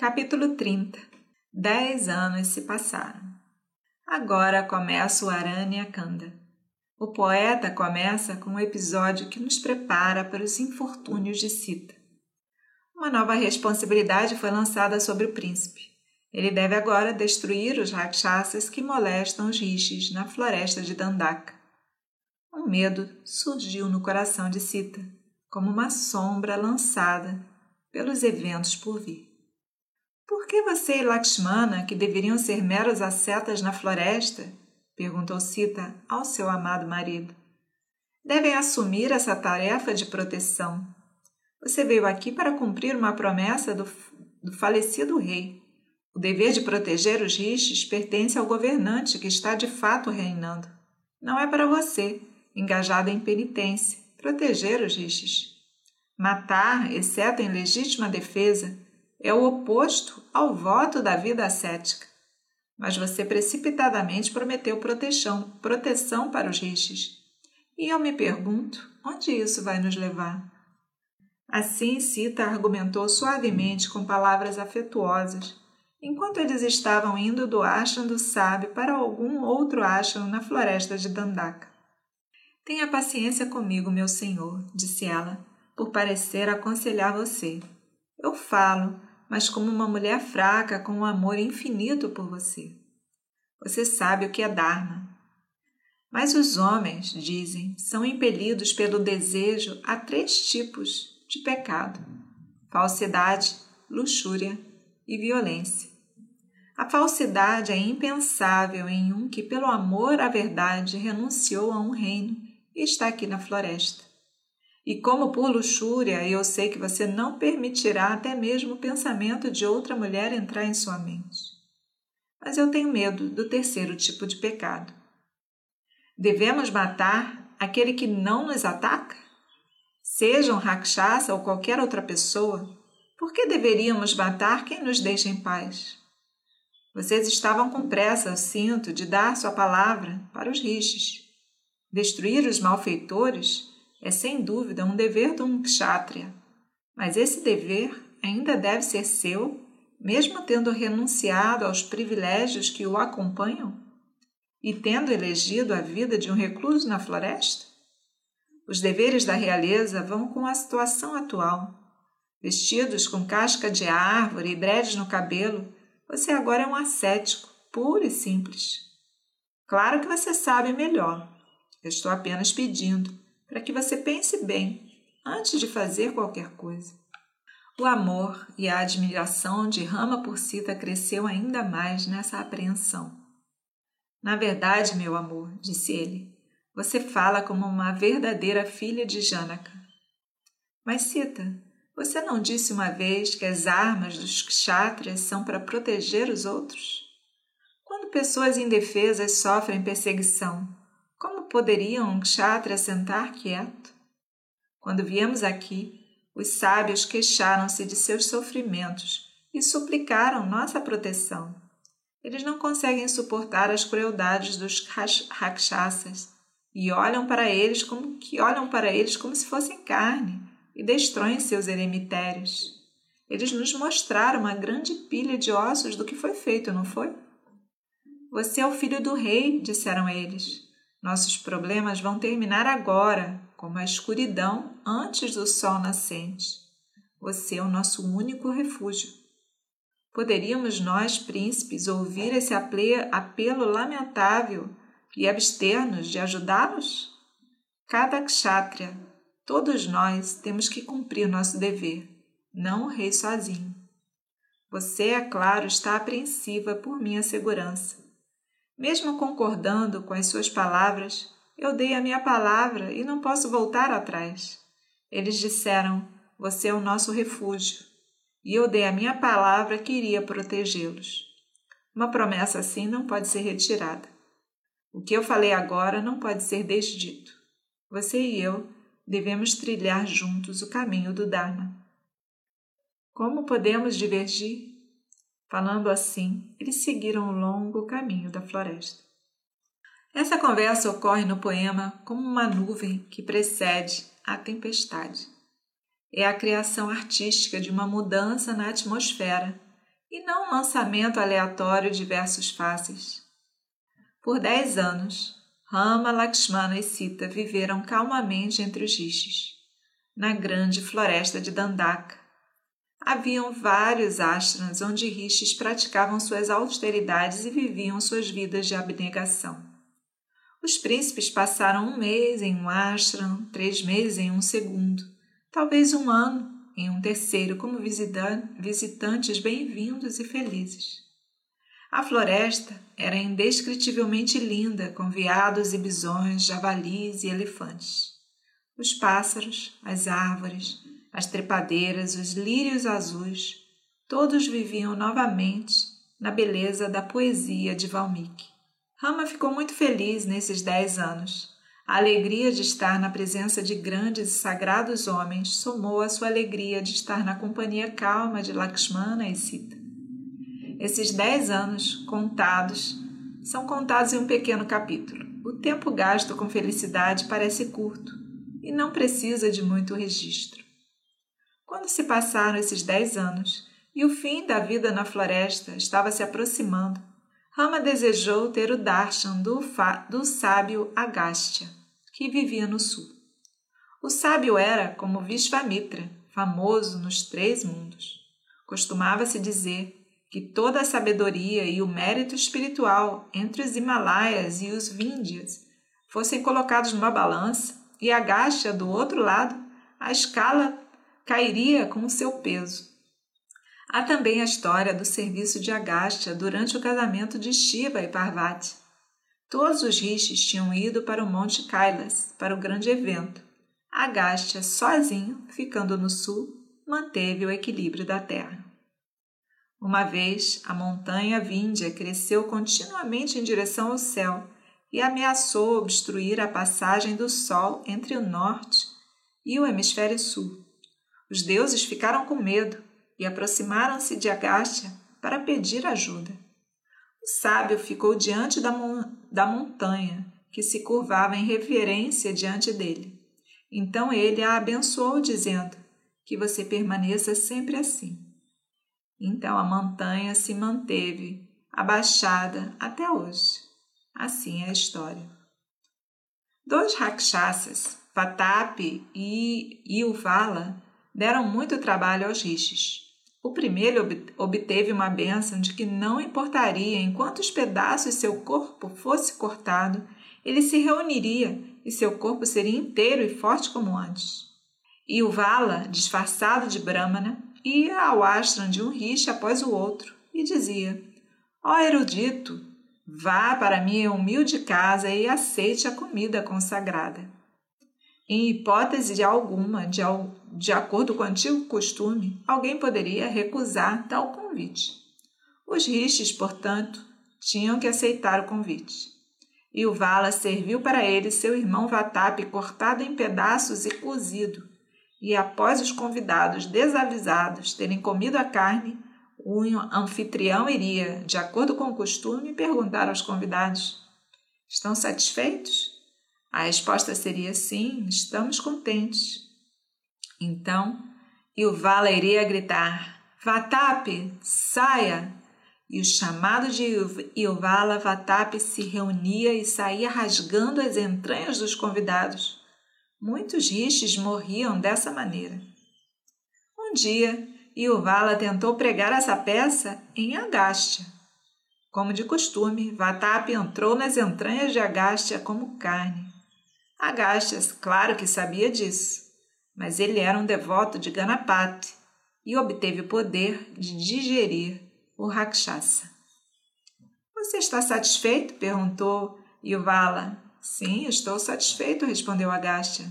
Capítulo 30 Dez anos se passaram. Agora começa o Aranya Kanda. O poeta começa com um episódio que nos prepara para os infortúnios de Sita. Uma nova responsabilidade foi lançada sobre o príncipe. Ele deve agora destruir os rakshasas que molestam os rishis na floresta de Dandaka. Um medo surgiu no coração de Sita, como uma sombra lançada pelos eventos por vir. Por que você e Lakshmana, que deveriam ser meros ascetas na floresta, perguntou Sita ao seu amado marido, devem assumir essa tarefa de proteção? Você veio aqui para cumprir uma promessa do, do falecido rei. O dever de proteger os rishis pertence ao governante que está de fato reinando. Não é para você, engajado em penitência, proteger os rishis. Matar, exceto em legítima defesa, é o oposto ao voto da vida ascética. Mas você precipitadamente prometeu proteção, proteção para os rixes. E eu me pergunto, onde isso vai nos levar? Assim Sita argumentou suavemente com palavras afetuosas, enquanto eles estavam indo do ashram do sábio para algum outro ashram na floresta de Dandaka. Tenha paciência comigo, meu senhor, disse ela, por parecer aconselhar você. Eu falo, mas como uma mulher fraca com um amor infinito por você. Você sabe o que é Dharma. Mas os homens, dizem, são impelidos pelo desejo a três tipos de pecado: falsidade, luxúria e violência. A falsidade é impensável em um que, pelo amor à verdade, renunciou a um reino e está aqui na floresta. E como por luxúria eu sei que você não permitirá até mesmo o pensamento de outra mulher entrar em sua mente. Mas eu tenho medo do terceiro tipo de pecado. Devemos matar aquele que não nos ataca? Seja um rakshasa ou qualquer outra pessoa, por que deveríamos matar quem nos deixa em paz? Vocês estavam com pressa, eu sinto, de dar sua palavra para os rishis. Destruir os malfeitores é sem dúvida um dever de um kshatriya, mas esse dever ainda deve ser seu, mesmo tendo renunciado aos privilégios que o acompanham e tendo elegido a vida de um recluso na floresta? Os deveres da realeza vão com a situação atual. Vestidos com casca de árvore e dreads no cabelo, você agora é um ascético, puro e simples. Claro que você sabe melhor. Eu estou apenas pedindo para que você pense bem antes de fazer qualquer coisa. O amor e a admiração de Rama por Sita cresceu ainda mais nessa apreensão. Na verdade, meu amor, disse ele, você fala como uma verdadeira filha de Janaka. Mas Sita, você não disse uma vez que as armas dos kshatriyas são para proteger os outros? Quando pessoas indefesas sofrem perseguição, poderia um kshatriya sentar quieto? Quando viemos aqui, os sábios queixaram-se de seus sofrimentos e suplicaram nossa proteção. Eles não conseguem suportar as crueldades dos rakshasas e olham para eles como que olham para eles como se fossem carne e destroem seus eremitérios. Eles nos mostraram uma grande pilha de ossos do que foi feito, não foi? Você é o filho do rei, disseram eles. Nossos problemas vão terminar agora, como a escuridão antes do sol nascente. Você é o nosso único refúgio. Poderíamos nós, príncipes, ouvir esse apelo lamentável e abster-nos de ajudá-los? Cada kshatriya, todos nós temos que cumprir nosso dever, não o rei sozinho. Você, é claro, está apreensiva por minha segurança mesmo concordando com as suas palavras, eu dei a minha palavra e não posso voltar atrás. Eles disseram: Você é o nosso refúgio. E eu dei a minha palavra que iria protegê-los. Uma promessa assim não pode ser retirada. O que eu falei agora não pode ser desdito. Você e eu devemos trilhar juntos o caminho do Dharma. Como podemos divergir? Falando assim, eles seguiram o longo caminho da floresta. Essa conversa ocorre no poema como uma nuvem que precede a tempestade. É a criação artística de uma mudança na atmosfera e não um lançamento aleatório de versos fáceis. Por dez anos, Rama, Lakshmana e Sita viveram calmamente entre os rishis, na grande floresta de Dandaka. Haviam vários ashrams onde rishis praticavam suas austeridades e viviam suas vidas de abnegação. Os príncipes passaram um mês em um ashram, três meses em um segundo, talvez um ano em um terceiro, como visitantes bem-vindos e felizes. A floresta era indescritivelmente linda, com veados e bisões, javalis e elefantes. Os pássaros, as árvores, as trepadeiras, os lírios azuis, todos viviam novamente na beleza da poesia de Valmiki. Rama ficou muito feliz nesses dez anos. A alegria de estar na presença de grandes e sagrados homens somou à sua alegria de estar na companhia calma de Lakshmana e Sita. Esses dez anos, contados, são contados em um pequeno capítulo. O tempo gasto com felicidade parece curto e não precisa de muito registro. Quando se passaram esses dez anos e o fim da vida na floresta estava se aproximando, Rama desejou ter o darshan do, do sábio Agastya, que vivia no sul. O sábio era como Vishvamitra, famoso nos três mundos. Costumava-se dizer que toda a sabedoria e o mérito espiritual entre os Himalaias e os Víndias fossem colocados numa balança e Agastya do outro lado, a escala cairia com o seu peso. Há também a história do serviço de Agastya durante o casamento de Shiva e Parvati. Todos os rishis tinham ido para o Monte Kailas para o grande evento. Agastya, sozinho, ficando no sul, manteve o equilíbrio da terra. Uma vez, a montanha Vindhya cresceu continuamente em direção ao céu e ameaçou obstruir a passagem do Sol entre o norte e o hemisfério sul. Os deuses ficaram com medo e aproximaram-se de Agastya para pedir ajuda. O sábio ficou diante da, mon da montanha, que se curvava em reverência diante dele. Então ele a abençoou, dizendo: Que você permaneça sempre assim. Então a montanha se manteve abaixada até hoje. Assim é a história. Dois rakshasas, Patapi e Yuvala, deram muito trabalho aos rishis. O primeiro obteve uma bênção de que não importaria em quantos pedaços seu corpo fosse cortado, ele se reuniria e seu corpo seria inteiro e forte como antes. E o Vala, disfarçado de Brahmana, ia ao ashram de um rishi após o outro e dizia: Ó oh, erudito, vá para minha humilde casa e aceite a comida consagrada. Em hipótese alguma, de, de acordo com o antigo costume, alguém poderia recusar tal convite. Os rishis, portanto, tinham que aceitar o convite. E o Vala serviu para ele seu irmão Vatap cortado em pedaços e cozido. E após os convidados desavisados terem comido a carne, o anfitrião iria, de acordo com o costume, perguntar aos convidados: Estão satisfeitos? A resposta seria sim, estamos contentes. Então, Ilvala iria gritar: Vatap, saia! E o chamado de Ilvala Vatap se reunia e saía rasgando as entranhas dos convidados. Muitos rishis morriam dessa maneira. Um dia, Ilvala tentou pregar essa peça em Agastya. Como de costume, Vatap entrou nas entranhas de Agastya como carne. Agastya, claro que sabia disso mas ele era um devoto de Ganapati e obteve o poder de digerir o Rakshasa. Você está satisfeito? perguntou Yuvala. Sim, estou satisfeito, respondeu Agastya.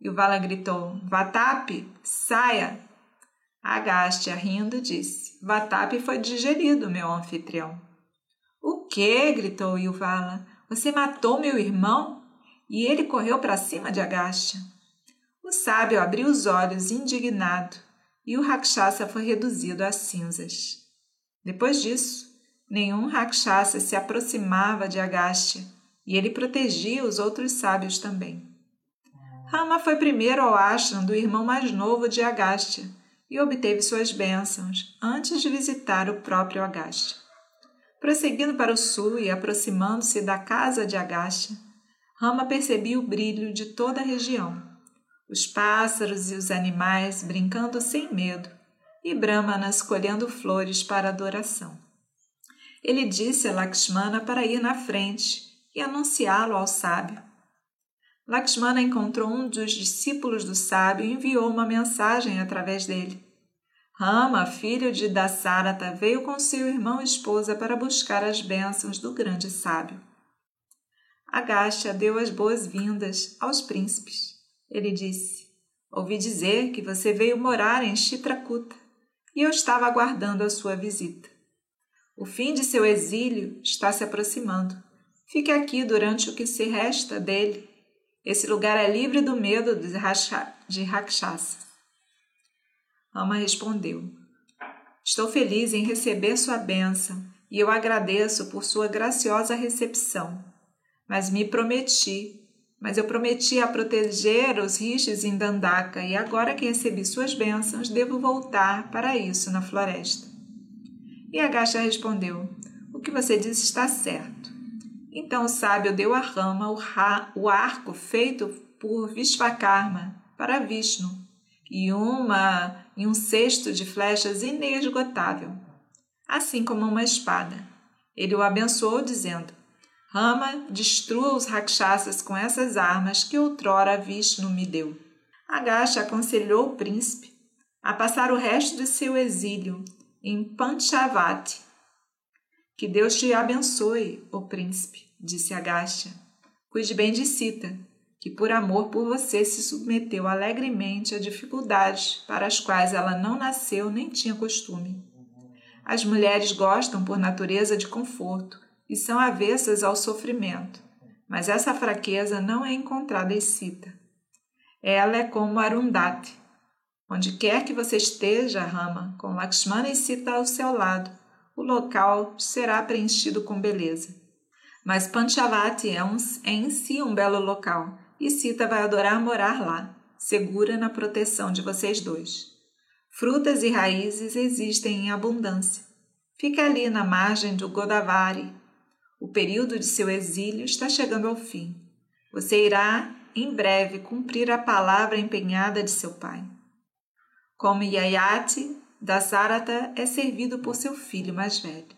Yuvala gritou: Vatap, saia! Agastya, rindo, disse: Vatap foi digerido, meu anfitrião. O que? gritou Yuvala. Você matou meu irmão? E ele correu para cima de Agastya. O sábio abriu os olhos indignado e o Rakshasa foi reduzido a cinzas. Depois disso, nenhum Rakshasa se aproximava de Agastya e ele protegia os outros sábios também. Rama foi primeiro ao ashram do irmão mais novo de Agastya e obteve suas bênçãos antes de visitar o próprio Agastya. Prosseguindo para o sul e aproximando-se da casa de Agastya, Rama percebia o brilho de toda a região, os pássaros e os animais brincando sem medo e Brahmanas colhendo flores para adoração. Ele disse a Lakshmana para ir na frente e anunciá-lo ao sábio. Lakshmana encontrou um dos discípulos do sábio e enviou uma mensagem através dele. Rama, filho de Dasarata, veio com seu irmão e esposa para buscar as bênçãos do grande sábio. Agastya deu as boas-vindas aos príncipes. Ele disse: Ouvi dizer que você veio morar em Chitrakuta e eu estava aguardando a sua visita. O fim de seu exílio está se aproximando. Fique aqui durante o que se resta dele esse lugar é livre do medo de Rakshasa. Rama respondeu: Estou feliz em receber sua bênção e eu agradeço por sua graciosa recepção. Mas me prometi, mas eu prometi a proteger os rishis em Dandaka e agora que recebi suas bênçãos, devo voltar para isso na floresta. E Agasha respondeu: O que você disse está certo. Então o sábio deu a Rama o, ra, o arco feito por Vishvakarma para Vishnu e uma e um cesto de flechas inesgotável, assim como uma espada. Ele o abençoou dizendo: Rama, destrua os rakshasas com essas armas que outrora Vishnu me deu. Agasha aconselhou o príncipe a passar o resto de seu exílio em Panchavati. Que Deus te abençoe, ó príncipe disse Agastya. Cuide bem de Sita, que por amor por você se submeteu alegremente a dificuldades para as quais ela não nasceu nem tinha costume. As mulheres gostam por natureza de conforto e são avessas ao sofrimento, mas essa fraqueza não é encontrada em Sita. Ela é como Arundhati. Onde quer que você esteja, Rama, com Lakshmana e Sita ao seu lado, o local será preenchido com beleza. Mas Panchavati é, um, é em si um belo local e Sita vai adorar morar lá, segura na proteção de vocês dois. Frutas e raízes existem em abundância. Fica ali na margem do Godavari. O período de seu exílio está chegando ao fim. Você irá, em breve, cumprir a palavra empenhada de seu pai. Como Yayati, Dasarata é servido por seu filho mais velho.